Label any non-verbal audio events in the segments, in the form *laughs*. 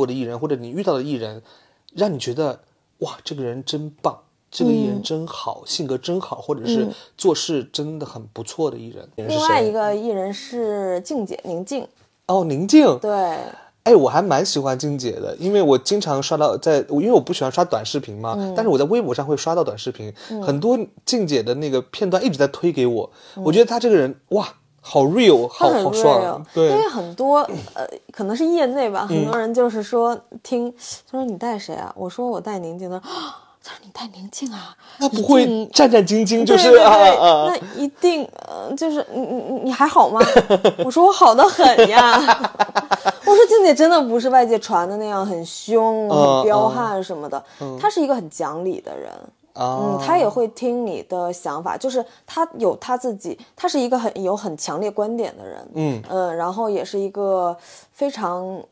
带过的艺人或者你遇到的艺人，让你觉得哇，这个人真棒，这个艺人真好，性格真好，或者是做事真的很不错的艺人。另外一个艺人是静姐宁静，哦，宁静，对。哎，我还蛮喜欢静姐的，因为我经常刷到在，因为我不喜欢刷短视频嘛，但是我在微博上会刷到短视频，很多静姐的那个片段一直在推给我，我觉得她这个人哇，好 real，好好爽，对，因为很多呃，可能是业内吧，很多人就是说听，他说你带谁啊？我说我带宁静的。他说：“你带宁静啊，那不会战战兢兢，就是啊啊，那一定呃，就是你你你你还好吗？” *laughs* 我说：“我好的很呀。*laughs* ”我说：“静姐真的不是外界传的那样很凶、很彪悍什么的，她是一个很讲理的人。嗯，他也会听你的想法，就是他有他自己，他是一个很有很强烈观点的人。嗯嗯，然后也是一个非常。”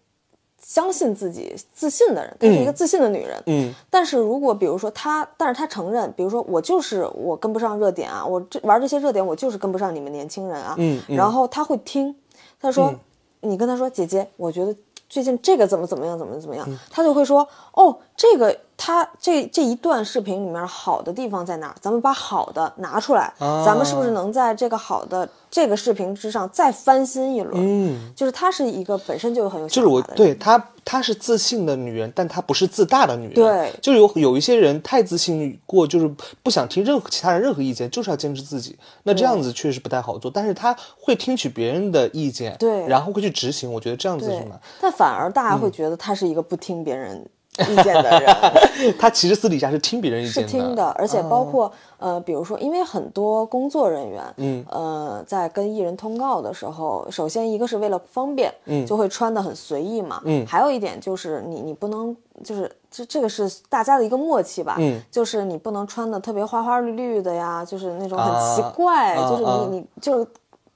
相信自己、自信的人，她是一个自信的女人。嗯，但是如果比如说她，但是她承认，比如说我就是我跟不上热点啊，我这玩这些热点，我就是跟不上你们年轻人啊。嗯，然后他会听，他说，你跟他说，姐姐，我觉得最近这个怎么怎么样，怎么怎么样，他就会说，哦，这个。他这这一段视频里面好的地方在哪？咱们把好的拿出来，咱们是不是能在这个好的这个视频之上再翻新一轮？嗯，就是她是一个本身就很有就是我对她，她是自信的女人，但她不是自大的女人。对，就是有有一些人太自信过，就是不想听任何其他人任何意见，就是要坚持自己。那这样子确实不太好做，但是她会听取别人的意见，对，然后会去执行。我觉得这样子是吗？但反而大家会觉得她是一个不听别人。意见的人，*laughs* 他其实私底下是听别人意见的，是听的，而且包括呃，比如说，因为很多工作人员，嗯，呃，在跟艺人通告的时候，首先一个是为了方便，嗯，就会穿的很随意嘛，嗯，还有一点就是你你不能就是这这个是大家的一个默契吧，嗯，就是你不能穿的特别花花绿绿的呀，就是那种很奇怪，就是你你就。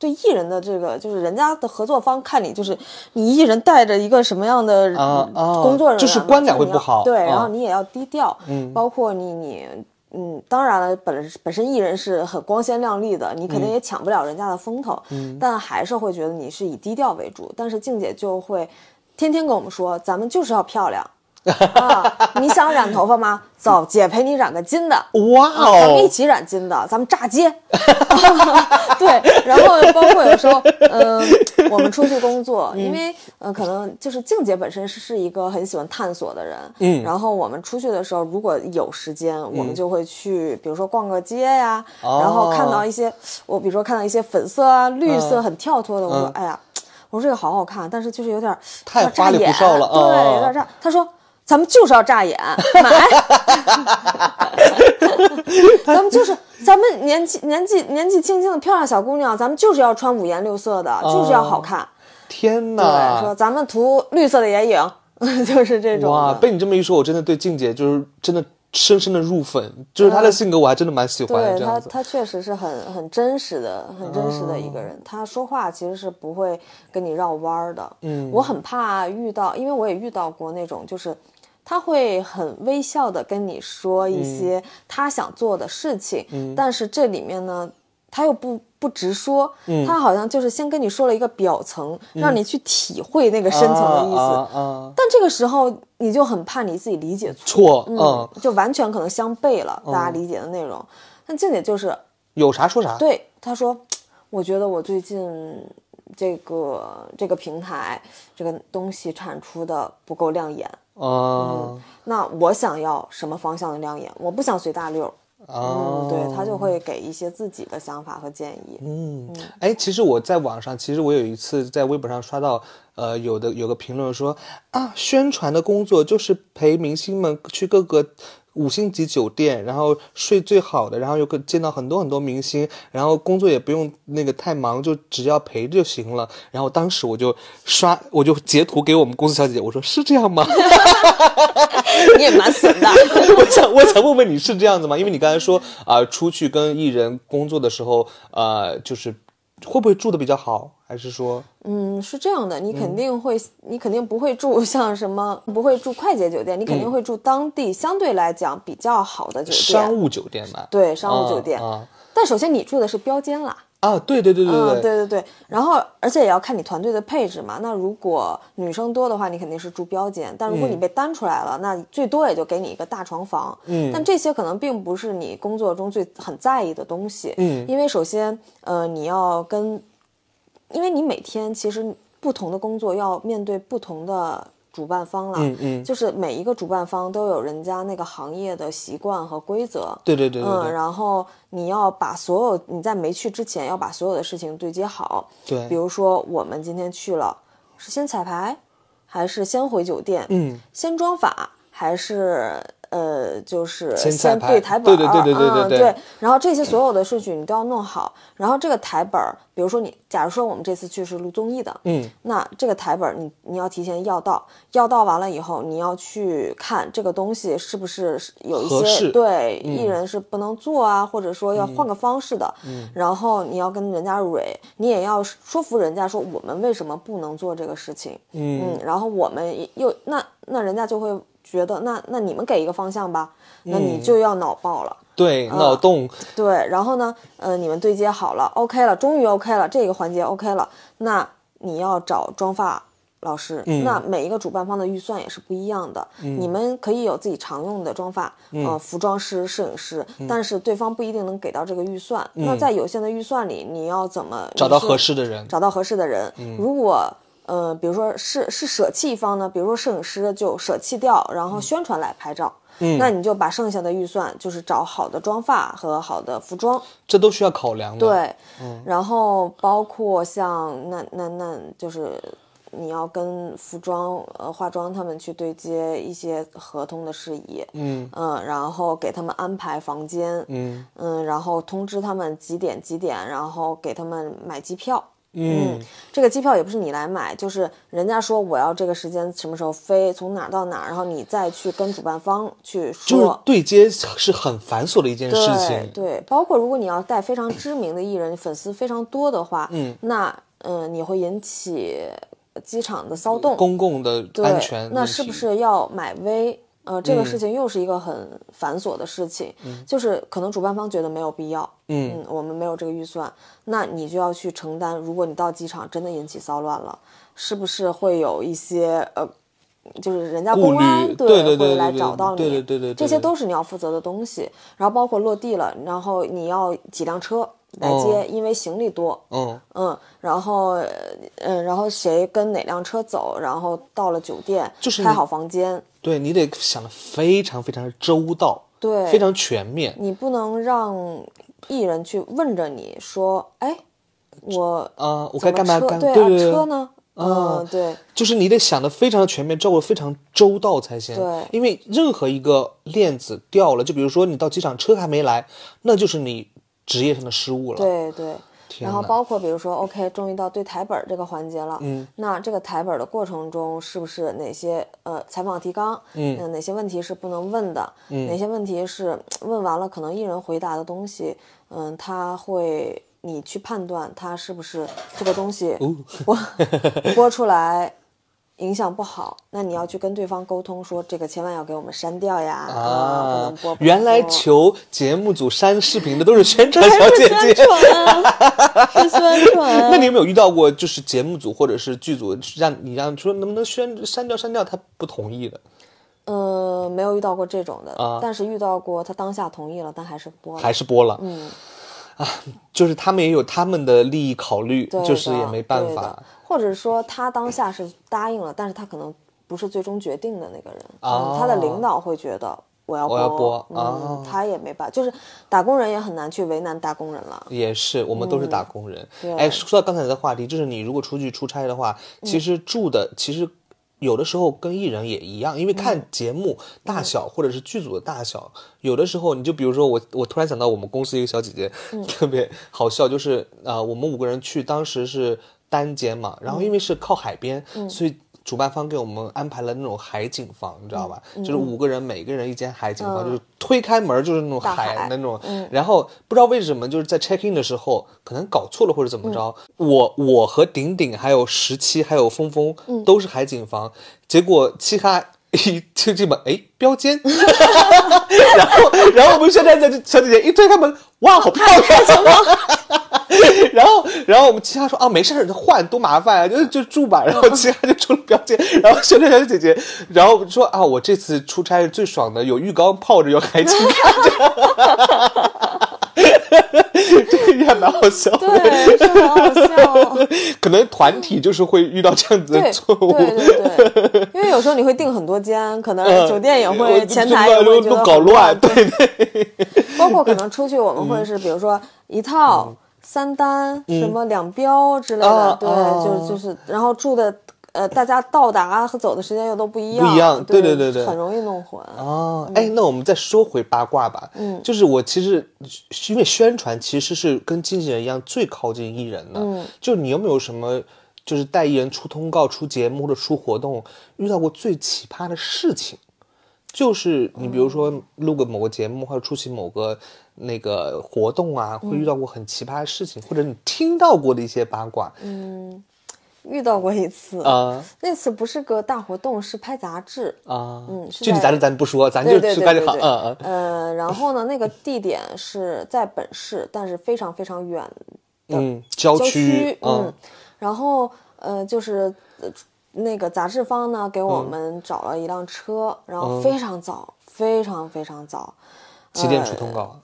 对艺人的这个，就是人家的合作方看你，就是你艺人带着一个什么样的工作人员，就是观感会不好。对，然后你也要低调。嗯，包括你你嗯，当然了，本本身艺人是很光鲜亮丽的，你肯定也抢不了人家的风头。嗯，但还是会觉得你是以低调为主。但是静姐就会天天跟我们说，咱们就是要漂亮。啊，你想染头发吗？走，姐陪你染个金的。哇哦，咱们一起染金的，咱们炸街。*laughs* *laughs* 对，然后包括有时候，嗯，我们出去工作，因为呃，可能就是静姐本身是是一个很喜欢探索的人，嗯，然后我们出去的时候，如果有时间，我们就会去，比如说逛个街呀，然后看到一些，我比如说看到一些粉色啊、绿色很跳脱的，我说，哎呀，我说这个好好看，但是就是有点太花里胡哨了，对，有点炸。他说。咱们就是要炸眼，*laughs* 买。咱们就是，咱们年纪年纪年纪轻轻的漂亮小姑娘，咱们就是要穿五颜六色的，就是要好看。天哪！说咱们涂绿色的眼影，*laughs* 就是这种。哇，被你这么一说，我真的对静姐就是真的。深深的入粉，就是他的性格，我还真的蛮喜欢。对他，他确实是很很真实的，很真实的一个人。他说话其实是不会跟你绕弯儿的。嗯，我很怕遇到，因为我也遇到过那种，就是他会很微笑的跟你说一些他想做的事情，但是这里面呢。他又不不直说，他好像就是先跟你说了一个表层，让你去体会那个深层的意思。但这个时候你就很怕你自己理解错，嗯，就完全可能相悖了，大家理解的内容。但静姐就是有啥说啥。对，她说，我觉得我最近这个这个平台这个东西产出的不够亮眼。嗯，那我想要什么方向的亮眼？我不想随大溜。嗯，对他就会给一些自己的想法和建议。嗯，哎，其实我在网上，其实我有一次在微博上刷到，呃，有的有个评论说啊，宣传的工作就是陪明星们去各个。五星级酒店，然后睡最好的，然后又见到很多很多明星，然后工作也不用那个太忙，就只要陪就行了。然后当时我就刷，我就截图给我们公司小姐姐，我说是这样吗？*laughs* 你也蛮损的。*laughs* 我想，我想问问你是这样子吗？因为你刚才说啊，出去跟艺人工作的时候，呃，就是。会不会住的比较好，还是说？嗯，是这样的，你肯定会，你肯定不会住像什么，不会住快捷酒店，你肯定会住当地相对来讲比较好的酒店，商务酒店吧。对，商务酒店。但首先你住的是标间啦。啊，对对对对嗯，对对对对，然后而且也要看你团队的配置嘛。那如果女生多的话，你肯定是住标间；但如果你被单出来了，那最多也就给你一个大床房。嗯但这些可能并不是你工作中最很在意的东西。嗯因为首先，呃，你要跟，因为你每天其实不同的工作要面对不同的主办方了。嗯嗯，就是每一个主办方都有人家那个行业的习惯和规则。对对对对嗯，然后你要把所有你在没去之前要把所有的事情对接好。对比如说我们今天去了，是先彩排，还是先回酒店？嗯，先装法还是呃，就是先对台本儿？对对对对对对嗯对。然后这些所有的顺序你都要弄好。然后这个台本儿，比如说你，假如说我们这次去是录综艺的，嗯，那这个台本儿你你要提前要到，要到完了以后，你要去看这个东西是不是有一些对艺人是不能做啊，或者说要换个方式的。嗯，然后你要跟人家蕊，你也要说服人家说我们为什么不能做这个事情。嗯然后我们又那那人家就会觉得那那你们给一个方向吧，那你就要脑爆了。对，脑洞，对，然后呢，呃，你们对接好了，OK 了，终于 OK 了，这个环节 OK 了，那你要找妆发老师，那每一个主办方的预算也是不一样的，你们可以有自己常用的妆发，呃，服装师、摄影师，但是对方不一定能给到这个预算，那在有限的预算里，你要怎么找到合适的人。找到合适的人。如果呃，比如说是是舍弃一方呢，比如说摄影师就舍弃掉，然后宣传来拍照。嗯，那你就把剩下的预算就是找好的妆发和好的服装，这都需要考量的。，对，嗯然后包括像那那那就是你要跟服装呃化妆他们去对接一些合同的事宜，嗯然后给他们安排房间，嗯嗯，然后通知他们几点几点，然后给他们买机票。嗯这个机票也不是你来买，就是人家说我要这个时间什么时候飞，从哪儿到哪儿，然后你再去跟主办方去就是说。对接是很繁琐的一件事情。对，包括如果你要带非常知名的艺人，粉丝非常多的话，嗯，那嗯、呃你会引起机场的骚动，公共的对安全那是不是要买微？呃，这个事情又是一个很繁琐的事情，就是可能主办方觉得没有必要，嗯我们没有这个预算，那你就要去承担。如果你到机场真的引起骚乱了，是不是会有一些呃，就是人家公安虑对会来找到你，对对对对对这些都是你要负责的东西。然后包括落地了，然后你要几辆车来接，因为行李多，嗯嗯，然后呃嗯，然后谁跟哪辆车走，然后到了酒店，就是开好房间，对你得想的非常非常周到，对，非常全面。你不能让艺人去问着你说，哎，我啊，我该干嘛干？车对车呢？嗯，对就是你得想的非常的全面，照顾得非常周到才行。对因为任何一个链子掉了，就比如说你到机场车还没来，那就是你职业上的失误了。对对。然后包括比如说，OK，终于到对台本儿这个环节了。嗯，那这个台本儿的过程中，是不是哪些呃采访提纲？嗯呃哪些问题是不能问的？嗯，哪些问题是问完了可能艺人回答的东西，嗯，他会你去判断他是不是这个东西哦播 *laughs* 播出来影响不好，那你要去跟对方沟通说这个千万要给我们删掉呀，啊，不啊能播。原来求节目组删视频的都是宣传小姐宣姐。传，是宣传。*laughs* 那你有没有遇到过，就是节目组或者是剧组让你让说能不能宣删掉删掉，他不同意的？呃，没有遇到过这种的，啊但是遇到过他当下同意了，但还是播了。还是播了？嗯，就是他们也有他们的利益考虑，就是也没办法。或者说他当下是答应了，但是他可能不是最终决定的那个人，啊嗯，他的领导会觉得我要我要播嗯，哦他也没办法，就是打工人也很难去为难打工人了。也是，我们都是打工人。对哎，说到刚才的话题，就是你如果出去出差的话，其实住的其实有的时候跟艺人也一样，因为看节目大小或者是剧组的大小，有的时候你就比如说我，我突然想到我们公司一个小姐姐、*laughs* 特别好笑，就是呃，我们五个人去，当时是单间嘛，然后因为是靠海边，所以。主办方给我们安排了那种海景房，你知道吧？就是五个人，每个人一间海景房，就是推开门就是那种大海。那种。然后不知道为什么，就是在 check in 的时候，可能搞错了或者怎么着，我我和顶顶还有十七还有峰峰都是海景房，结果七哈一就这么，哎，标间，*laughs* 然后然后我们现在这小姐姐一推开门，哇，好漂亮！*laughs* 然后，然后我们其他说啊，没事儿，换多麻烦啊，就就住吧。然后其他就出了标间，然后小小小姐姐，然后说啊，我这次出差是最爽的，有浴缸泡着，有海景看着。*laughs* 这个也蛮好笑。的，对，是很好笑。*laughs* 可能团体就是会遇到这样子的错误。对对对，因为有时候你会订很多间，可能嗯酒店也我会前台也会觉得都搞乱，对对，包括可能出去我们会是比如说一套、三单、什么两标之类的，对，就是就是，然后住的呃，大家到达和走的时间又都不一样，不一样对对对对对很容易弄混。哦，哎，那我们再说回八卦吧。嗯，就是我其实因为宣传其实是跟经纪人一样最靠近艺人的。嗯，就你有没有什么就是带艺人出通告、出节目或者出活动遇到过最奇葩的事情？就是你比如说录个某个节目或者出席某个那个活动啊，会遇到过很奇葩的事情，或者你听到过的一些八卦。遇到过一次，啊。那次不是个大活动，是拍杂志。啊，嗯具体咱咱不说，咱就对对是干就好。嗯嗯呃，然后呢，那个地点是在本市，但是非常非常远嗯，郊郊区，嗯，然后呃，就是呃那个杂志方呢给我们找了一辆车，然后非常早，非常非常早，几点出通告？啊？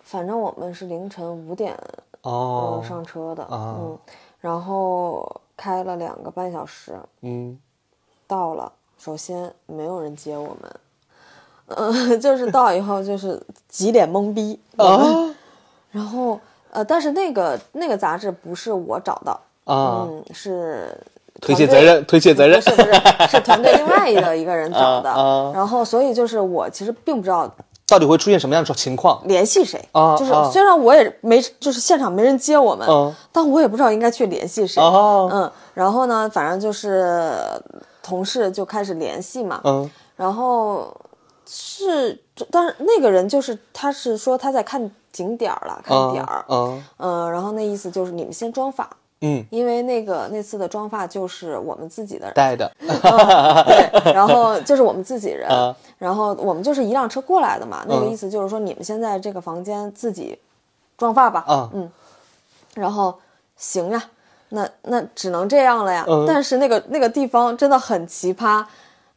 反正我们是凌晨五点哦。呃，上车的，啊。嗯，然后开了两个半小时，嗯到了，首先没有人接我们，呃，*laughs* 就是到以后就是几脸懵逼，啊 *laughs* 然后呃，但是那个那个杂志不是我找的，啊，嗯，是推卸责任，推卸责任不。是不是，是团队另外一个一个人找的。啊啊然后，所以就是我其实并不知道到底会出现什么样的情况？联系谁，就是啊。啊虽然我也没，就是现场没人接我们，嗯。但我也不知道应该去联系谁。哦。嗯，然后呢，反正就是同事就开始联系嘛，嗯。然后是，但是那个人就是他是说他在看景点儿了，看点儿，嗯。嗯，然后那意思就是你们先装法。嗯，因为那个那次的妆发就是我们自己的带的，对，然后就是我们自己人，啊。然后我们就是一辆车过来的嘛。那个嗯。意思就是说，你们先在这个房间自己妆发吧。啊。嗯，然后行呀，那那只能这样了呀。嗯。但是那个那个地方真的很奇葩，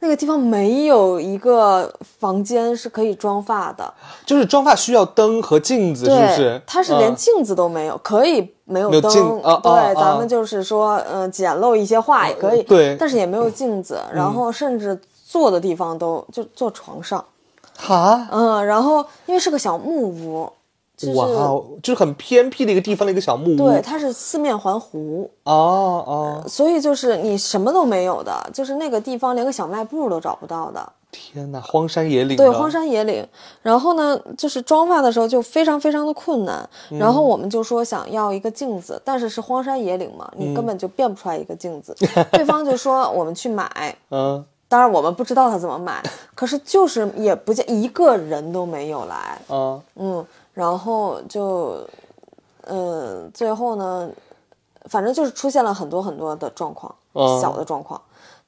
那个地方没有一个房间是可以妆发的，就是妆发需要灯和镜子，是，不是？它是连嗯。镜子都没有，可以没有灯，啊对，啊。啊咱们就是说，嗯、简陋一些画也可以，对。但是也没有镜子，然后甚至坐的地方都就坐床上，哈，嗯，然后因为是个小木屋，就是就是很偏僻的一个地方的一个小木屋。对，它是四面环湖，哦哦，所以就是你什么都没有的，就是那个地方连个小卖部都找不到的，天哪，荒山野岭。对，荒。山野岭。然后呢，就是妆发的时候就非常非常的困难。然后我们就说想要一个镜子，但是是荒山野岭嘛，你根本就变不出来一个镜子。*laughs* 对方就说我们去买，嗯，当然我们不知道他怎么买，可是就是也不见一个人都没有来。啊，嗯，然后就，嗯，最后呢，反正就是出现了很多很多的状况，嗯。小的状况、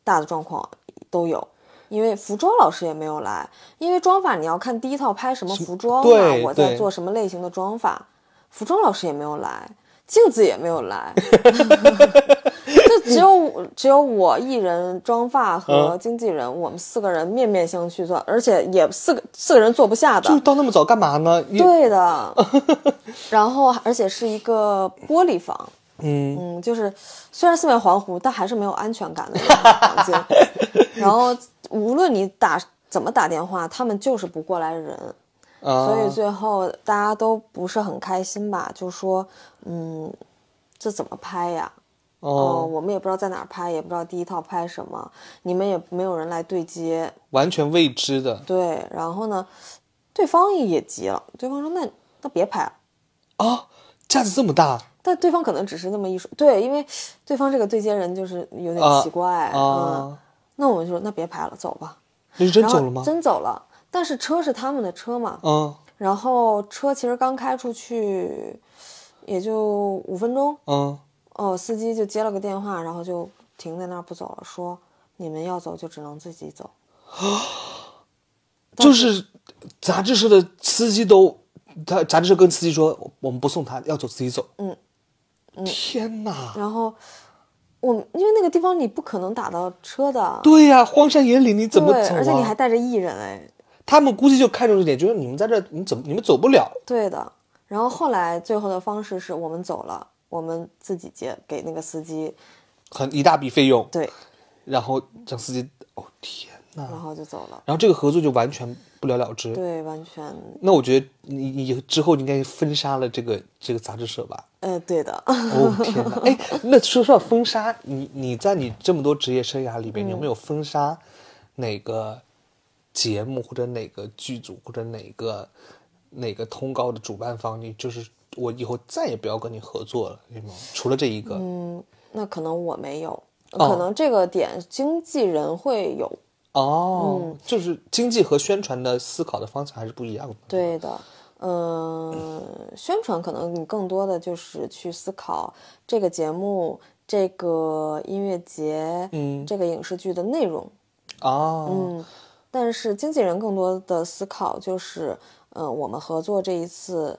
大的状况都有。因为服装老师也没有来，因为妆法你要看第一套拍什么服装嘛，我在做什么类型的妆法，服装老师也没有来，镜子也没有来，就 *laughs* 只有 *laughs* 只有我一人妆发和嗯经纪人，我们四个人面面相觑做，而且也四个四个人坐不下的，就是到那么早干嘛呢？对的，*laughs* 然后而且是一个玻璃房，嗯，嗯，就是虽然四面环湖，但还是没有安全感的房间。*laughs* 然后无论你打怎么打电话，他们就是不过来人，啊，所以最后大家都不是很开心吧？就说，嗯，这怎么拍呀？哦、哦，我们也不知道在哪儿拍，也不知道第一套拍什么，你们也没有人来对接，完全未知的。对，然后呢，对方也急了，对方说那那别拍了。啊，架子这么大。但对方可能只是那么一说，对，因为对方这个对接人就是有点啊奇怪，嗯，啊，那我们就说那别拍了，走吧。那是真走了吗？真走了，但是车是他们的车嘛，嗯。然后车其实刚开出去也就五分钟，嗯，哦，司机就接了个电话，然后就停在那儿不走了，说你们要走就只能自己走。*gasps* 就是杂志社的司机都他杂志社跟司机说，我们不送他，要走自己走。嗯，天哪！然后我因为那个地方你不可能打到车的，对呀、荒山野岭你怎么，走啊？而且你还带着艺人哎，他们估计就看中这点，觉得你们在这，你怎么你们走不了？对的。然后后来最后的方式是我们走了，我们自己接给那个司机，很一大笔费用，对，然后让司机，哦天呐！然后就走了。然后这个合作就完全不了了之。对，完全，那我觉得你你之后应该封杀了这个这个杂志社吧？呃，对的。哦天呐！哎，那说说到封杀，你你在你这么多职业生涯里边，你有没有封杀哪个节目或者哪个剧组或者哪个哪个通告的主办方？你就是我以后再也不要跟你合作了？除了这一个，嗯那可能我没有，哦可能这个点经纪人会有。哦，就是经济和宣传的思考的方向还是不一样的。对的，嗯，宣传可能你更多的就是去思考这个节目、这个音乐节、嗯这个影视剧的内容。哦，嗯，但是经纪人更多的思考就是，嗯、我们合作这一次，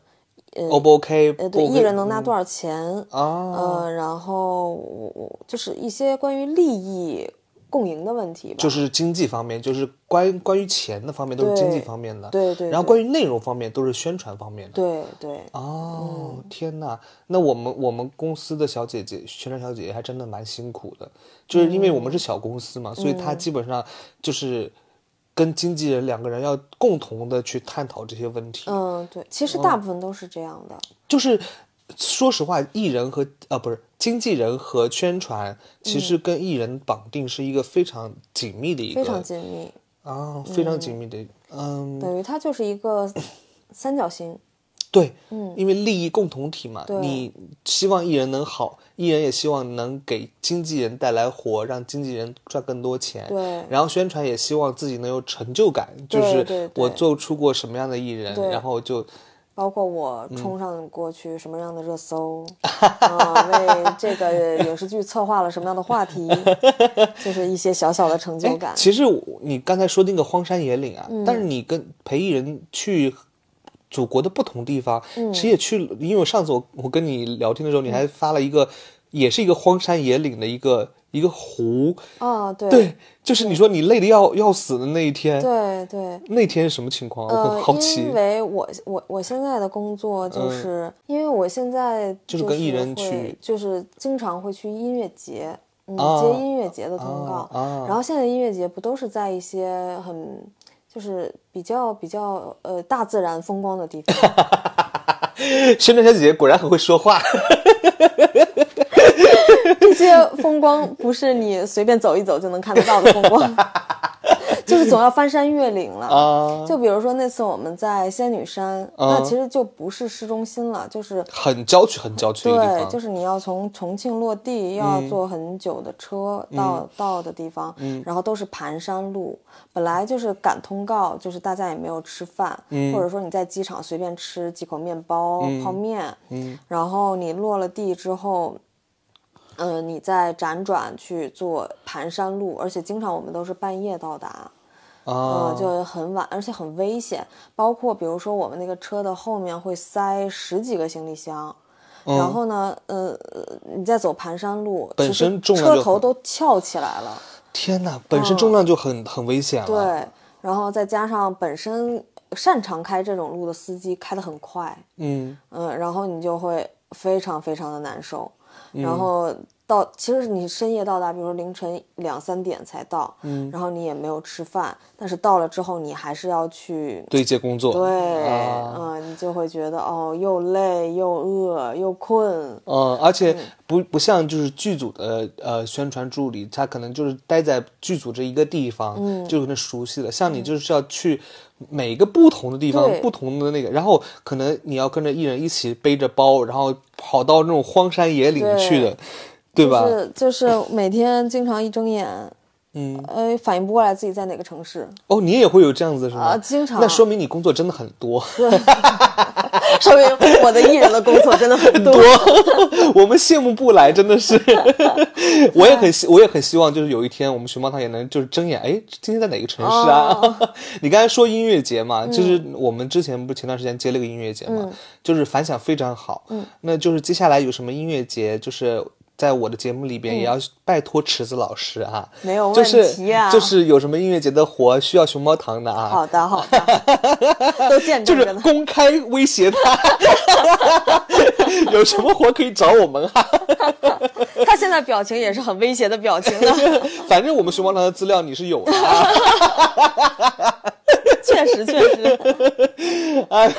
O 不 OK？呃，对，艺人能拿多少钱？啊？呃，然后我我就是一些关于利益共赢的问题吧。就是经济方面，就是关关于钱的方面都是经济方面的，对对对然后关于内容方面都是宣传方面的。对对，哦，天呐，那我们我们公司的小姐姐，宣传小姐姐还真的蛮辛苦的，就是因为我们是小公司嘛，所以她基本上就是跟经纪人两个人要共同的去探讨这些问题。嗯，对，其哦实大部分都是这样的。就是说实话，艺人和呃不是经纪人和宣传，其实跟艺人绑定是一个非常紧密的一个非常紧密，啊，非常紧密的，嗯，等于它就是一个三角形。对，嗯，因为利益共同体嘛，你希望艺人能好，艺人也希望能给经纪人带来活，让经纪人赚更多钱，对。然后宣传也希望自己能有成就感，就是我做出过什么样的艺人，对。然后就包括我嗯冲上过去什么样的热搜，*laughs* 啊、为这个影视剧策划了什么样的话题，*laughs* 就是一些小小的成就感。其实你刚才说那个荒山野岭啊，嗯。但是你跟陪艺人去祖国的不同地方，嗯。其实也去了，因为我上次我我跟你聊天的时候，你还发了一个，也是一个荒山野岭的一个一个湖，啊，对。对，就是你说你累的要要死的那一天，对对，那天是什么情况？我呃很，好奇。因。为我我我现在的工作就是，因为我现在就是跟艺人去就是经常会去音乐节，嗯，啊。接音乐节的通告。啊啊。然后现在音乐节不都是在一些很就是比较比较呃大自然风光的地方，*laughs* 深圳小姐姐果然很会说话，这些风光不是你随便走一走就能看得到的风光，*laughs* 就是总要翻山越岭了。啊就比如说那次我们在仙女山，那其实就不是市中心了，就是很郊区，很郊区对，就是你要从重庆落地，又要坐很久的车到、到的地方，然后都是盘山路。本来就是赶通告，就是大家也没有吃饭，或者说你在机场随便吃几口面包、泡面，然后你落了地之后。嗯、你在辗转去坐盘山路，而且经常我们都是半夜到达，啊嗯，就很晚，而且很危险。包括比如说我们那个车的后面会塞十几个行李箱，然后呢，呃，你在走盘山路，本身重量车头都翘起来了，天哪，本身重量就很、很危险了。对，然后再加上本身擅长开这种路的司机开得很快，嗯，嗯，然后你就会非常非常的难受，然后到其实你深夜到达，比如说凌晨两三点才到，嗯，然后你也没有吃饭，但是到了之后你还是要去。对接工作。对，啊嗯，你就会觉得哦，又累又饿又困，嗯，而且不不像就是剧组的呃宣传助理，他可能就是待在剧组这一个地方，嗯就可能熟悉了。像你就是要去每个不同的地方，不同的那个，然后可能你要跟着艺人一起背着包，然后跑到那种荒山野岭去的，对吧？就是就是每天经常一睁眼，嗯，呃，反应不过来自己在哪个城市，哦，你也会有这样子是吗？啊经常那说明你工作真的很多。*laughs* 说明我的艺人的工作真的很 *laughs* 多。我们羡慕不来，真的是。*laughs* 我也很希，我也很希望，就是有一天我们熊猫堂也能就是睁眼，哎，今天在哪个城市啊？你刚才说音乐节嘛，就是我们之前不是前段时间接了个音乐节嘛，就是反响非常好。嗯，那就是接下来有什么音乐节，就是在我的节目里边也要拜托池子老师啊，没有问题啊。是就是有什么音乐节的活需要熊猫糖的啊，好的好的，*laughs* 都见就是证着呢。公开威胁他，*laughs* 有什么活可以找我们哈。*laughs* 他现在表情也是很威胁的表情呢，反正我们熊猫糖的资料你是有的啊。确实确实。哎，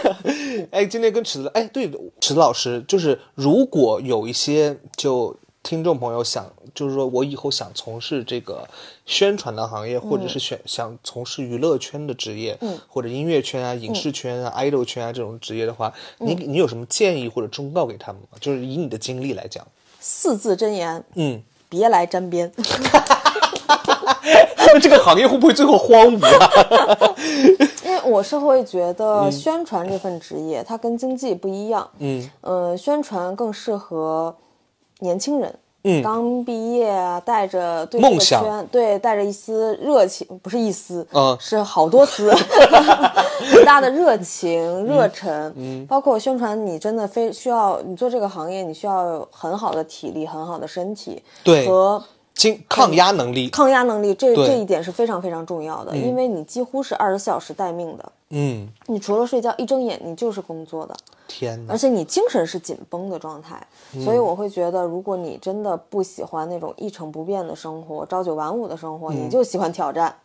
哎，今天跟池子，哎，对，池子老师，就是如果有一些就听众朋友想，就是说我以后想从事这个宣传的行业，或者是选想从事娱乐圈的职业，嗯，或者音乐圈啊、影视圈啊、idol 圈啊这种职业的话，你你有什么建议或者忠告给他们吗？就是以你的经历来讲，四字真言，嗯，别来沾边。*laughs* 那这个行业会不会最后荒芜啊？*laughs* 因为我是会觉得宣传这份职业，它跟经济不一样。嗯，呃，宣传更适合年轻人。嗯。刚毕业啊，带着对这个梦想。圈，对，带着一丝热情，不是一丝，嗯。是好多丝，*laughs* 很大的热情、热忱。嗯，包括宣传，你真的非需要你做这个行业，你需要很好的体力、很好的身体，对。和经抗压能力，抗压能力，这这一点是非常非常重要的，因为你几乎是二十四小时待命的。嗯，你除了睡觉，一睁眼你就是工作的，天哪。而，且你精神是紧绷的状态。嗯。所以我会觉得，如果你真的不喜欢那种一成不变的生活、朝九晚五的生活，嗯。你就喜欢挑战，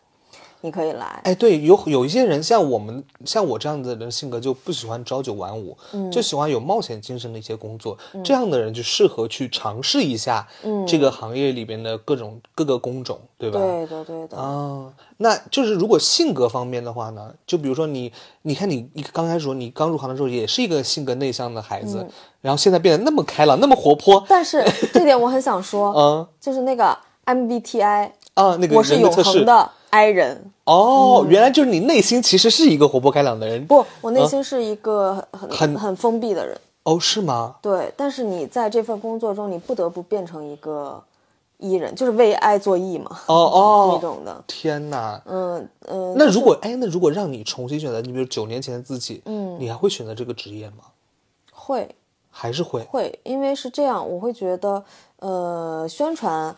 你可以来。哎，对，有有一些人像我们像我这样子的人性格就不喜欢朝九晚五，嗯就喜欢有冒险精神的一些工作，这样的人就适合去尝试一下这个行业里边的各种各个工种，对吧？对的，对的。啊，那就是如果性格方面的话呢，就比如说你，你看你你刚开始说你刚入行的时候也是一个性格内向的孩嗯子，然后现在变得那么开朗，那么活泼，但是这点我很想说，嗯就是那个 MBTI，啊，那个我是永恒的 I 人。哦，原来就是你内心其实是一个活泼开朗的人，不，我内心是一个很嗯很很封闭的人。哦，是吗？对，但是你在这份工作中，你不得不变成一个 E 人，就是为爱做 E 嘛，哦哦，*laughs* 那种的。天哪，嗯嗯，那如果哎，那如果让你重新选择，你比如九年前的自己，嗯你还会选择这个职业吗？会还是会？会，因为是这样，我会觉得，呃，宣传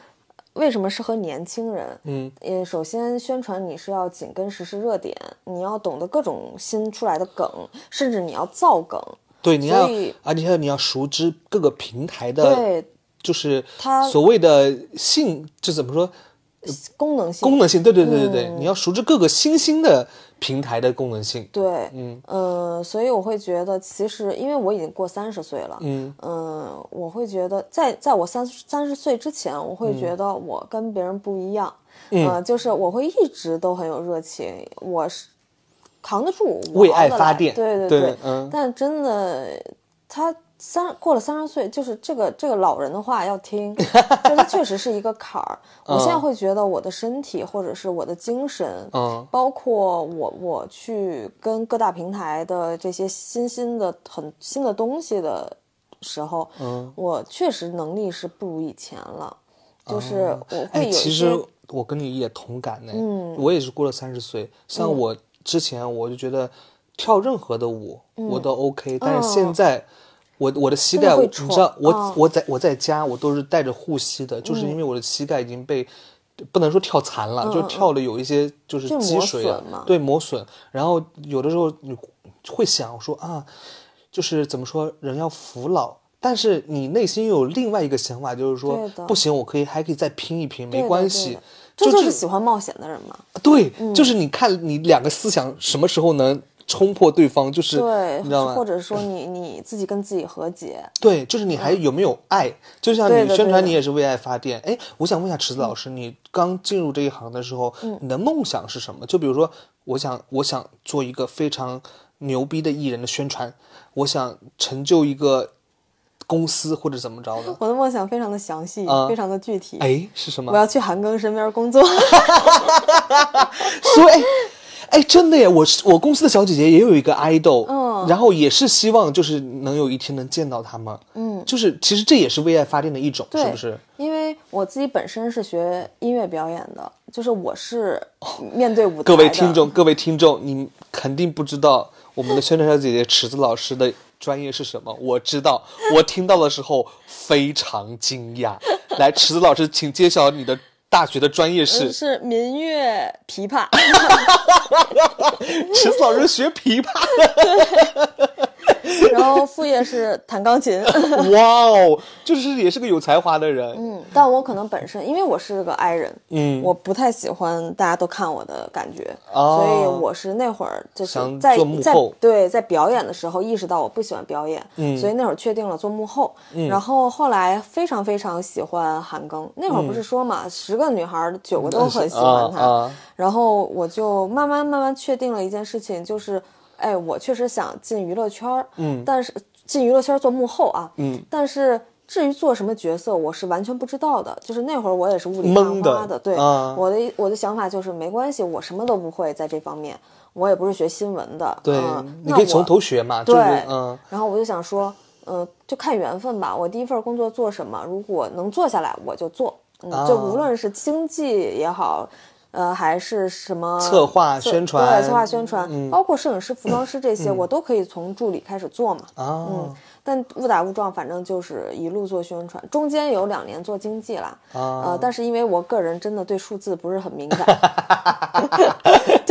为什么适合年轻人？嗯，呃，首先宣传你是要紧跟时事热点，你要懂得各种新出来的梗，甚至你要造梗。对，你要所以，而且你要熟知各个平台的，对就是它所谓的性，就怎么说功能性，功能性？对对对对嗯对，你要熟知各个新兴的平台的功能性。对，嗯。呃，所以我会觉得，其实因为我已经过三十岁了，嗯。嗯，我会觉得在在我三三十岁之前，我嗯会觉得我跟别人不一样，呃，就是我会一直都很有热情，我是扛得住，我为爱发电。对对对。嗯。但真的他。三过了三十岁，就是这个这个老人的话要听，*laughs* 就是他确实是一个坎儿。我现在会觉得我的身体或者是我的精神，嗯包括我我去跟各大平台的这些新兴的很新的东西的时候，嗯，我确实能力是不如以前了，就是我会哎，有一其，实我跟你也同感呢。嗯，我也是过了三十岁，像我之前我就觉得跳任何的舞我都 OK，但是现在。我我的膝盖，你知道，我、哦我在我在家我都是带着护膝的，就是因为我的膝盖已经被不能说跳残了，就跳的有一些就是磨积水对磨损。然后有的时候你会想说啊，就是怎么说，人要服老。但是你内心又有另外一个想法，就是说不行，我可以还可以再拼一拼，没对的对关系的。这就是喜欢冒险的人嘛。对，嗯就是你看你两个思想什么时候能冲破对方，就是对你知道，吗？或者说你 *clears throat* 你自己跟自己和解，对，就是你还有没有爱？就像你宣传，你也是为爱发电。哎，我想问一下池子老师，你刚进入这一行的时候，嗯你的梦想是什么？就比如说，我想我想做一个非常牛逼的艺人的宣传，我想成就一个公司或者怎么着的。我的梦想非常的详细，啊非常的具体。哎，是什么我？要去韩庚身边工作。*laughs* 所以，哎，哎，真的耶！我是我公司的小姐姐也有一个 idol，嗯然后也是希望就是能有一天能见到他们，嗯，就是其实这也是为爱发电的一种，是不是？因为我自己本身是学音乐表演的，就是我是面对舞台的。各位听众，各位听众，你肯定不知道我们的宣传小姐姐池子老师的专业是什么。我知道，我听到的时候非常惊讶。来，池子老师，请揭晓你的大学的专业是。是民乐琵琶，池子老师学琵琶，然后副业是弹钢琴。*laughs* 哇哦，就是也是个有才华的人。嗯，但我可能本身因为我是个 I 人，嗯我不太喜欢大家都看我的感觉，哦所以我是那会儿就是在在对在表演的时候意识到我不喜欢表演，嗯所以那会儿确定了做幕后，然后后来非常非常喜欢韩庚，那会儿不是说嘛，十个女孩九个都很喜欢他，然后我就慢慢慢慢确定了一件事情，就是哎，我确实想进娱乐圈儿，嗯但是进娱乐圈儿做幕后啊，嗯，但是至于做什么角色，我是完全不知道的。就是那会儿我也是雾里看花的，对，啊我的我的想法就是没关系，我什么都不会在这方面，我也不是学新闻的，对，嗯你可以从头学嘛，就是对，嗯，然后我就想说，嗯、就看缘分吧。我第一份工作做什么，如果能做下来，我就做。嗯，啊就无论是经济也好，呃，还是什么策划宣传对，策划宣传，嗯包括摄影师、服装师这些，我都可以从助理开始做嘛。啊，嗯，但误打误撞，反正就是一路做宣传，中间有两年做经济啦。啊呃，但是因为我个人真的对数字不是很敏感，*laughs*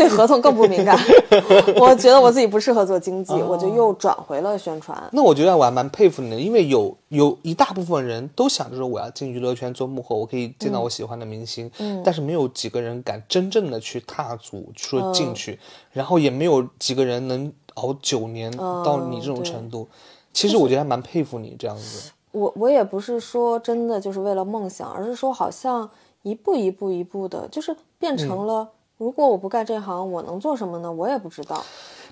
对合同更不敏感，*laughs* 我觉得我自己不适合做经济，我就又转回了宣传。那我觉得我还蛮佩服你的，因为有有一大部分人都想着说我要进娱乐圈做幕后，我可以见到我喜欢的明星，嗯但是没有几个人敢真正的去踏足说嗯进去，然后也没有几个人能熬九年到你这种程度。其实我觉得还蛮佩服你这样子。我我也不是说真的就是为了梦想，而是说好像一步一步一步的，就是变成了。如果我不干这行，我能做什么呢？我也不知道。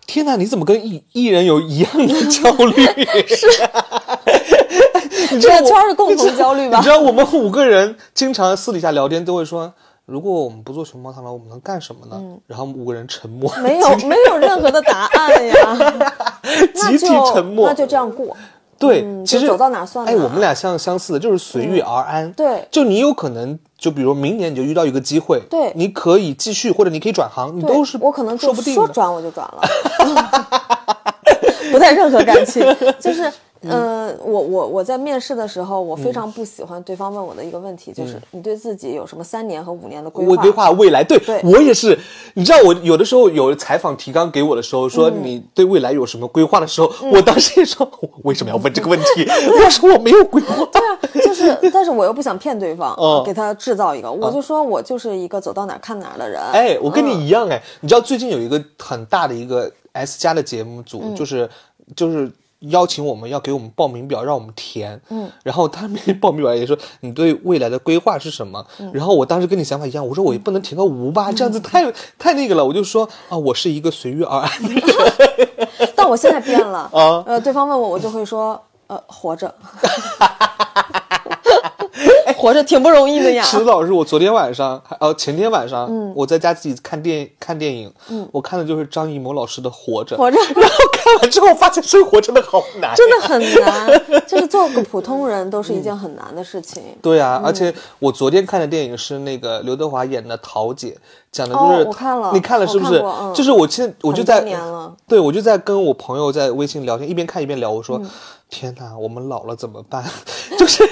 天哪，你怎么跟艺艺人有一样的焦虑？*laughs* 是，*laughs* 这个圈儿是共同焦虑吧你知道我们五个人经常私底下聊天都会说，如果我们不做熊猫螳螂，我们能干什么呢？然后五个人沉默，嗯没有没有任何的答案呀，那 *laughs* 集体就沉默那就这样过。对，嗯其实就走到哪算哪哎，我们俩相相似的，就是随遇而安。对就你有可能，就比如明年你就遇到一个机会，对你可以继续，或者你可以转行，你都是我可能说不定的。说转我就转了，*laughs* 不带任何感情，*laughs* 就是。嗯，我我我在面试的时候，我非常不喜欢对方问我的一个问题，就是你对自己有什么三年和五年的规划？我规划未来，对对我也是。你知道，我有的时候有采访提纲给我的时候，嗯说你对未来有什么规划的时候，我当时也说，我为什么要问这个问题？*laughs* 我说我没有规划。对啊，就是，但是我又不想骗对方，嗯给他制造一个，我就说我就是一个走到哪儿看哪儿的人。哎，我跟嗯你一样哎，你知道最近有一个很大的一个 S 加的节目嗯组，就是就是邀请我们要给我们报名表，让我们填。嗯，然后他们报名表也说你对未来的规划是什么？嗯然后我当时跟你想法一样，我说我也不能填个无吧，这样子太太那个了。我就说啊，我是一个随遇而安的人。*laughs* 但我现在变了，*laughs* 啊呃，对方问我，我就会说，呃，活着，*laughs* 活着挺不容易的呀。池子老师，我昨天晚上，还呃前天晚上，嗯我在家自己看电看电影，我看的就是张艺谋老师的《活着》，活着 *laughs* 然后看完之后发现生活真的好难，真的很难，*laughs* 就是做个普通人都是一件很难的事情。对啊，而且我昨天看的电影是那个刘德华演的《桃姐》，讲的就是、哦我看了你看了是不是？嗯就是我现在我就在对我就在跟我朋友在微信聊天，一边看一边聊，我说。嗯天哪，我们老了怎么办？*laughs* 就是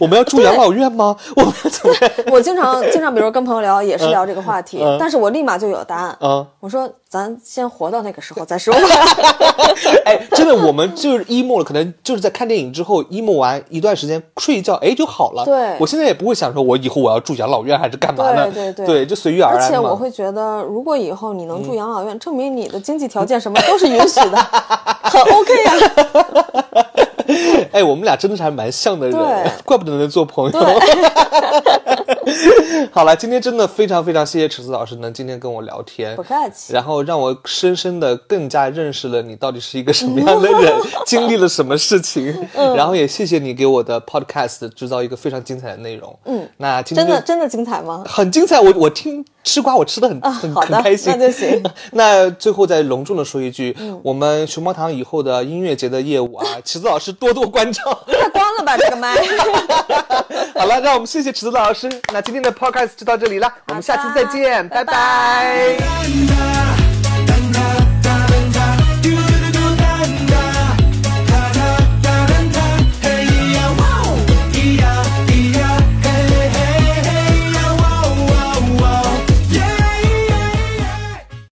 我们要住养老院吗？*laughs* 我们要怎么？我经常经常，比如跟朋友聊，也是聊这个话题，嗯但是我立马就有答案。嗯我说咱先活到那个时候再说吧。*laughs* 哎，真的，我们就是 emo 了，可能就是在看电影之后 emo 完一段时间，睡一觉，哎就好了。对我现在也不会想说，我以后我要住养老院还是干嘛呢？对对对就随遇而而安而。且我会觉得，如果以后你能住养老院，证明你的经济条件什么都是允许的，*laughs* 很 OK 呀、哎，我们俩真的是还蛮像的人对，*laughs* 怪不得能做朋友。对 *laughs* 好了，今天真的非常非常谢谢池子老师能今天跟我聊天，不客气。然后让我深深的更加认识了你到底是一个什么样的人，经历了什么事情。嗯然后也谢谢你给我的 podcast 制造一个非常精彩的内容。嗯，那今天真的真的精彩吗？很精彩，我我听吃瓜我吃的很、很很开心，那就行。*laughs* 那最后再隆重的说一句，我们熊猫堂以后的音乐节的业务啊，*laughs* 池子老师多多关照。快关了吧这个麦。好了，让我们谢谢池子老师。那今天的 podcast 就到这里了，我们下期再见，拜拜。拜拜